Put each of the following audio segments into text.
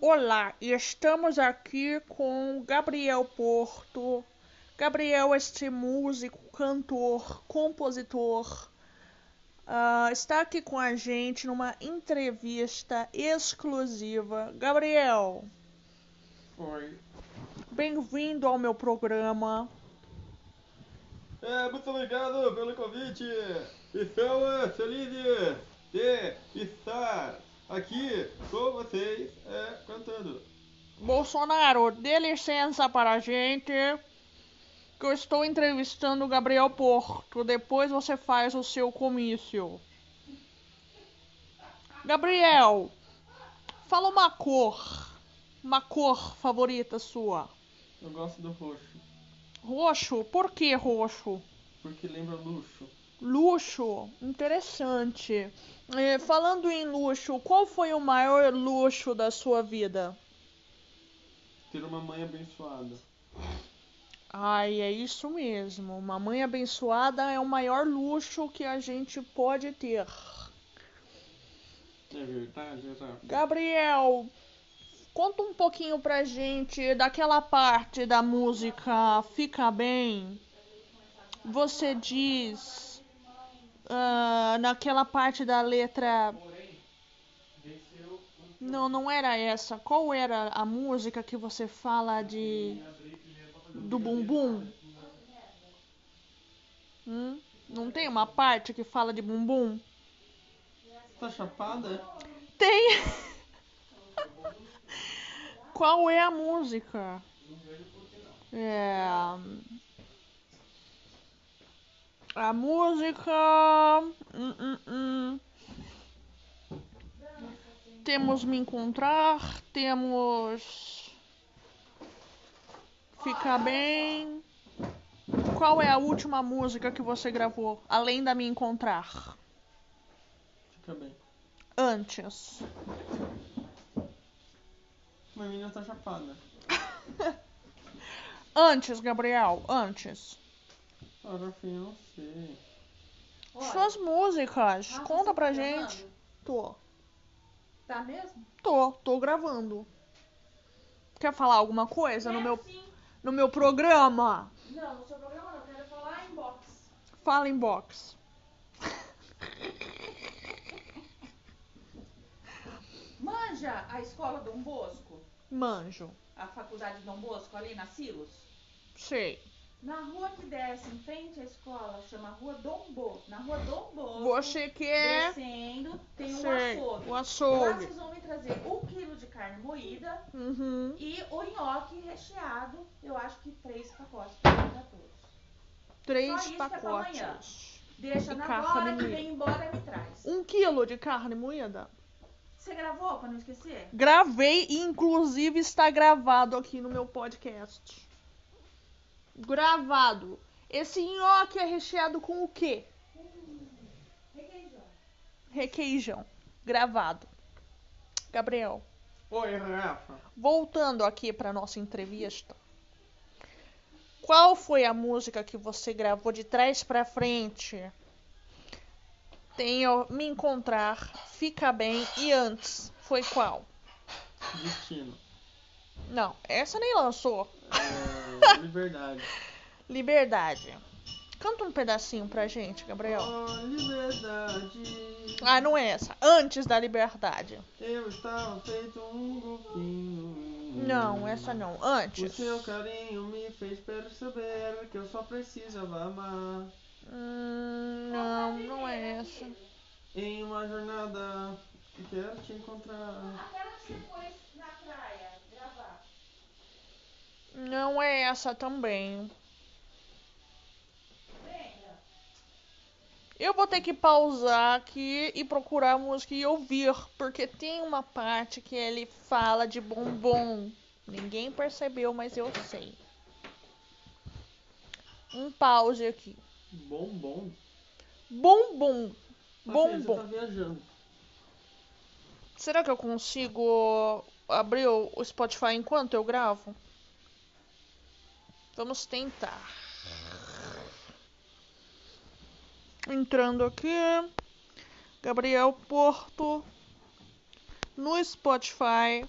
Olá, estamos aqui com Gabriel Porto. Gabriel, este músico, cantor, compositor, uh, está aqui com a gente numa entrevista exclusiva. Gabriel. Oi. Bem-vindo ao meu programa. É, muito obrigado pelo convite. Estamos felizes de estar aqui com vocês é, cantando. Bolsonaro, dê licença para a gente que eu estou entrevistando o Gabriel Porto. Depois você faz o seu comício. Gabriel, fala uma cor. Uma cor favorita sua. Eu gosto do roxo. Roxo? Por que roxo? Porque lembra luxo. Luxo? Interessante. É, falando em luxo, qual foi o maior luxo da sua vida? Ter uma mãe abençoada. Ai, é isso mesmo. Uma mãe abençoada é o maior luxo que a gente pode ter. É verdade, exato. Gabriel, conta um pouquinho pra gente daquela parte da música Fica Bem. Você diz uh, naquela parte da letra. Não, não era essa. Qual era a música que você fala de do bumbum? Hum? Não tem uma parte que fala de bumbum? Tá chapada? Tem. Qual é a música? É. A música. Hum, hum, hum. Temos me encontrar, temos ficar bem. Qual é a última música que você gravou, além da me encontrar? Fica bem. Antes. Uma menina tá chapada. antes, Gabriel, antes. Ah, Rafinha, não sei. Olha. Suas músicas, conta você pra tá gente. gravando? Tô. Tá mesmo? Tô, tô gravando. Quer falar alguma coisa no É, meu, sim. no meu programa? Não, no seu programa não, quero falar em box. Fala em box. Manja a escola Dom Bosco? Manjo. A faculdade Dom Bosco ali na Silos? Sei. Na rua que desce em frente à escola, chama Rua Dom Bosco. Na Rua Dom Bosco, Você quer. descendo, tem um Sei. açougue. O Lá açougue. vocês vão me trazer um quilo de carne moída Uhum. e o nhoque recheado, eu acho que três pacotes para todos. Três que é pacotes. Deixa E na hora que vem embora e me traz. Um quilo de carne moída? Você gravou pra não esquecer? Gravei e inclusive está gravado aqui no meu podcast. Gravado. Esse nhoque é recheado com o quê? Requeijão. Requeijão. Gravado. Gabriel, Oi, Rafa. voltando aqui para nossa entrevista. Qual foi a música que você gravou de trás para frente? Tenho me encontrar, fica bem e antes foi qual? Destino. Não, essa nem lançou. É, liberdade. Liberdade. Canta um pedacinho pra gente, Gabriel. Oh, liberdade. Ah, não é essa. Antes da liberdade. Eu estava feito um golfinho. Não, essa não. O Antes. seu carinho me fez perceber que eu só precisava amar. Hum, não, não é essa. Em uma jornada que quero te encontrar. Aquela que você foi na praia gravar. Não é essa também. Eu vou ter que pausar aqui e procurar a música e ouvir, porque tem uma parte que ele fala de bombom. Ninguém percebeu, mas eu sei. Um pause aqui. Bom, bom. Bombom. Rafinha, Você Bombom. tá viajando. Será que eu consigo abrir o Spotify enquanto eu gravo? Vamos tentar. Ah. Entrando aqui, Gabriel Porto no Spotify.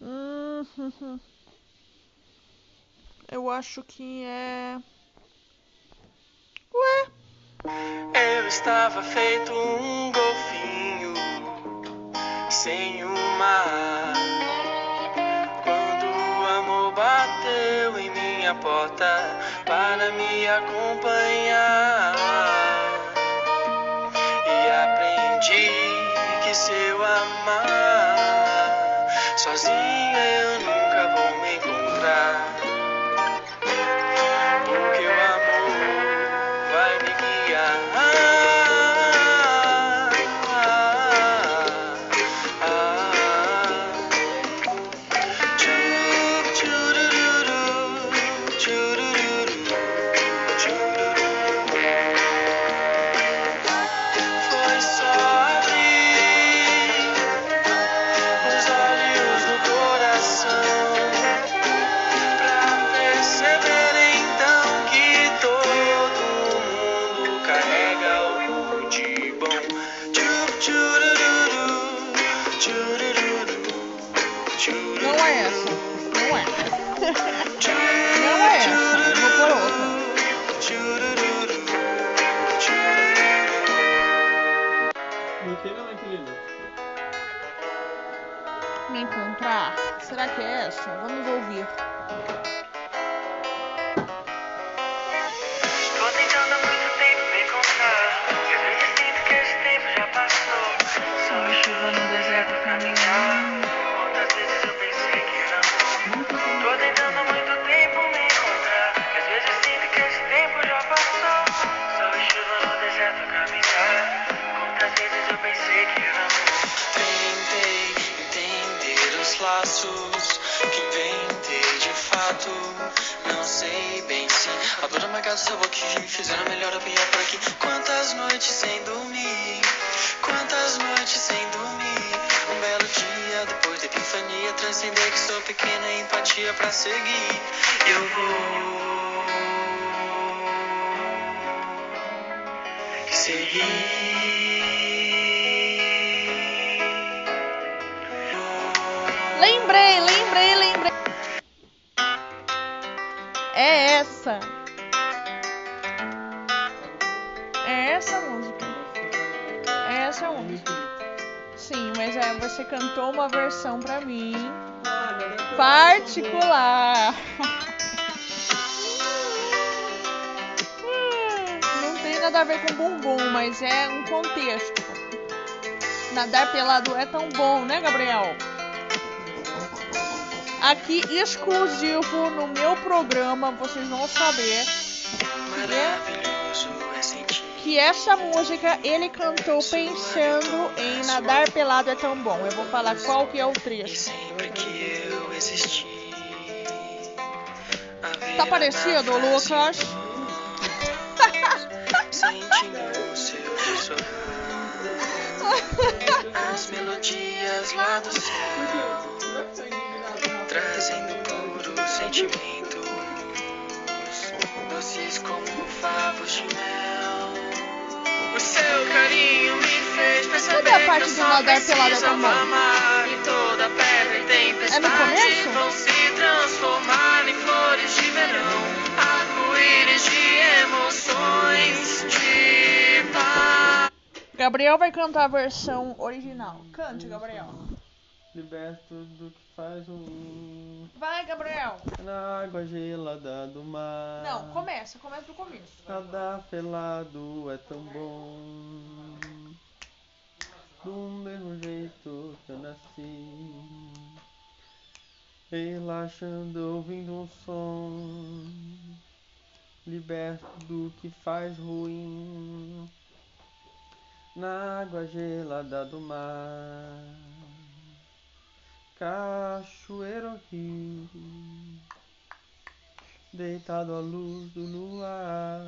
Uhum. Eu acho que é. Ué! Eu estava feito um golfinho sem o mar. Quando o amor bateu em minha porta para me acompanhar. E aprendi que se eu amar sozinho eu nunca fato. Não sei bem se a dor amargada do seu boca que fizeram melhor ou pior por aqui. Quantas noites sem dormir, quantas noites sem dormir. Um belo dia depois da epifania, transcender que sou pequena empatia pra seguir. Eu vou seguir. Lembrei, lembrei. Essa. É essa a música. É essa a música. Sim, mas é, você cantou uma versão pra mim particular. Não tem nada a ver com bumbum, mas é um contexto. Nadar pelado é tão bom, né, Gabriel? Aqui exclusivo no meu programa, vocês vão saber Maravilhoso é que essa música ele cantou pensando em nadar pelado é tão bom. Eu vou falar qual que é o trecho. que Tá parecido, Lucas? As melodias lá do céu. Trazendo puros sentimentos. Doces como favos de mel. O seu carinho me fez perceber Cadê a parte que eu do só nadar é tão bom? amar. E toda pedra e tempestade começo? vão se transformar em flores de verão. Arco-íris de emoções de paz. Gabriel vai cantar a versão original. Cante, Gabriel. Liberto do que faz ruim. Vai, Gabriel. Na água gelada do mar. Não, começa, começa do começo. Nadar pelado é tão bom. Do mesmo jeito que eu nasci. Relaxando, ouvindo um som. Liberto do que faz ruim. Na água gelada do mar. Cachoeiro rio. Deitado à luz do luar.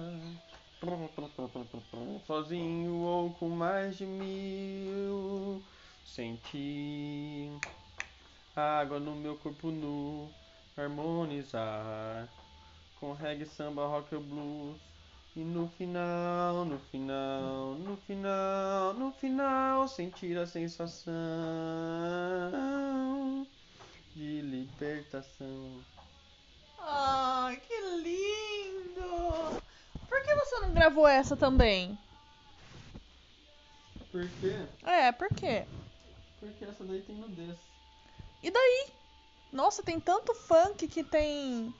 Sozinho ou com mais de mil. Senti água no meu corpo nu. Harmonizar com reggae, samba, rock blues. E no final, no final, no final, no final, sentir a sensação de libertação. Ai, que lindo! Por que você não gravou essa também? Por quê? É, por quê? Porque essa daí tem nudez. E daí? Nossa, tem tanto funk que tem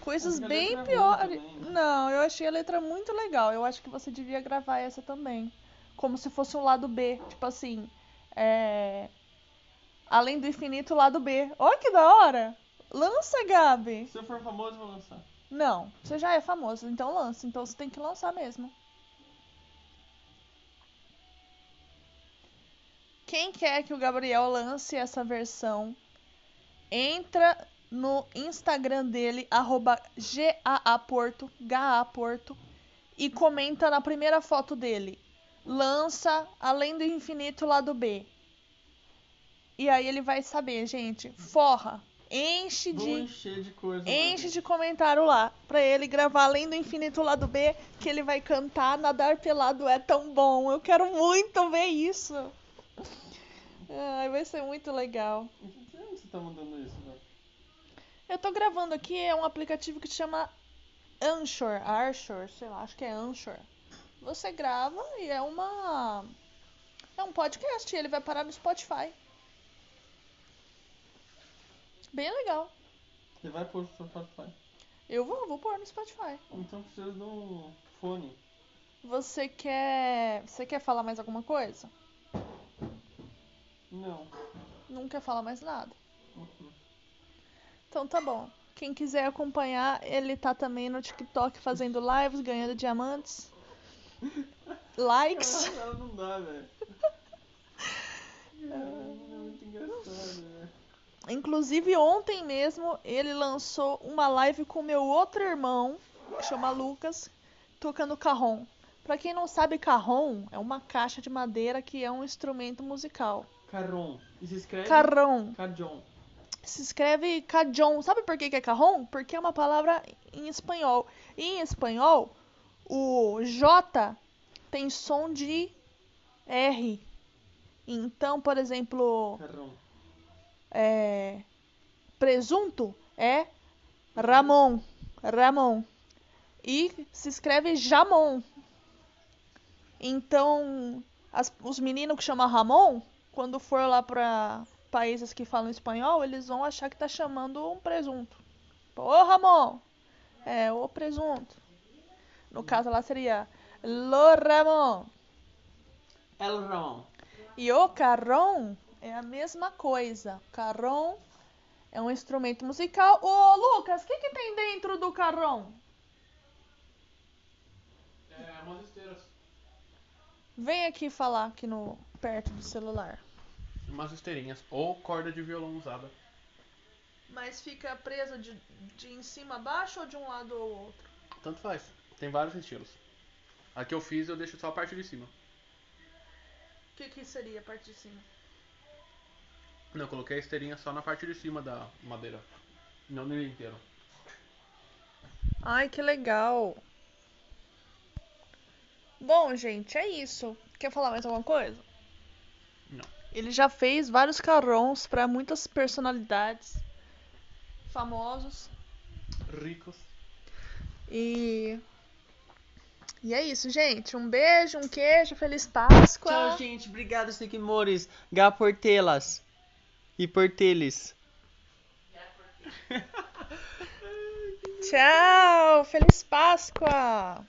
coisas bem é piores. né? Não, eu achei a letra muito legal. Eu acho que você devia gravar essa também. Como se fosse um lado B. Tipo assim, é. Além do infinito, lado B. Olha que da hora! Lança, Gabi! Se eu for famoso, vou lançar. Não, você já é famoso, então lança. Então você tem que lançar mesmo. Quem quer que o Gabriel lance essa versão, entra no Instagram dele, arroba GAAPorto, GAAPorto, e comenta na primeira foto dele. Lança Além do Infinito Lado B. E aí ele vai saber, gente. Forra. Enche de de coisa. Enche de comentário lá pra ele gravar além do infinito lado B que ele vai cantar Nadar pelado é tão bom. Eu quero muito ver isso. Ai, vai ser muito legal. Por que você tá mandando isso, velho? Eu tô gravando aqui é um aplicativo que se chama Anchor, Archor, sei lá, acho que é Anchor. Você grava e é uma é um podcast, e ele vai parar no Spotify. Bem legal. Você vai pôr no Spotify. Eu vou, vou pôr no Spotify. Então precisa um fone. Você quer, você quer falar mais alguma coisa? Não. Não quer falar mais nada. Uhum. Então tá bom. Quem quiser acompanhar, ele tá também no TikTok fazendo lives, ganhando diamantes. Likes. Ela não dá, velho. É muito engraçado, velho. Inclusive ontem mesmo ele lançou uma live com meu outro irmão, que chama Lucas, tocando carrom. Pra quem não sabe, carrom é uma caixa de madeira que é um instrumento musical. Carrom. E se escreve? Carrom. Cajon. Se escreve cajon. Sabe por que que é carrom? Porque é uma palavra em espanhol. E em espanhol, o J tem som de R. Então, por exemplo, Carrom. É, presunto é Ramon. Ramon. E se escreve Jamon. Então, as- os meninos que chamam Ramon, quando for lá pra países que falam espanhol, eles vão achar que tá chamando um presunto. Ô Ramon! É, o presunto. No caso lá seria Lo Ramon. El Ramon. E o carrom é a mesma coisa. Carrom é um instrumento musical. Ô, Lucas, o que, que tem dentro do carrom? É, umas esteiras. Vem aqui falar aqui no perto do celular. Umas esteirinhas. Ou corda de violão usada. Mas fica presa de, de em cima a baixo ou de um lado ou outro? Tanto faz. Tem vários estilos. A que eu fiz eu deixo só a parte de cima. O que, que seria a parte de cima? Não, eu coloquei a esteirinha só na parte de cima da madeira. Não nele inteiro. Ai, que legal. Bom, gente, é isso. Quer falar mais alguma coisa? Não. Ele já fez vários carrons para muitas personalidades famosos Ricos. e e é isso, gente. Um beijo, um queijo, feliz Páscoa. Tchau, gente. Obrigado, seguimores. Gá Portelas. E Porteles. Tchau, feliz Páscoa.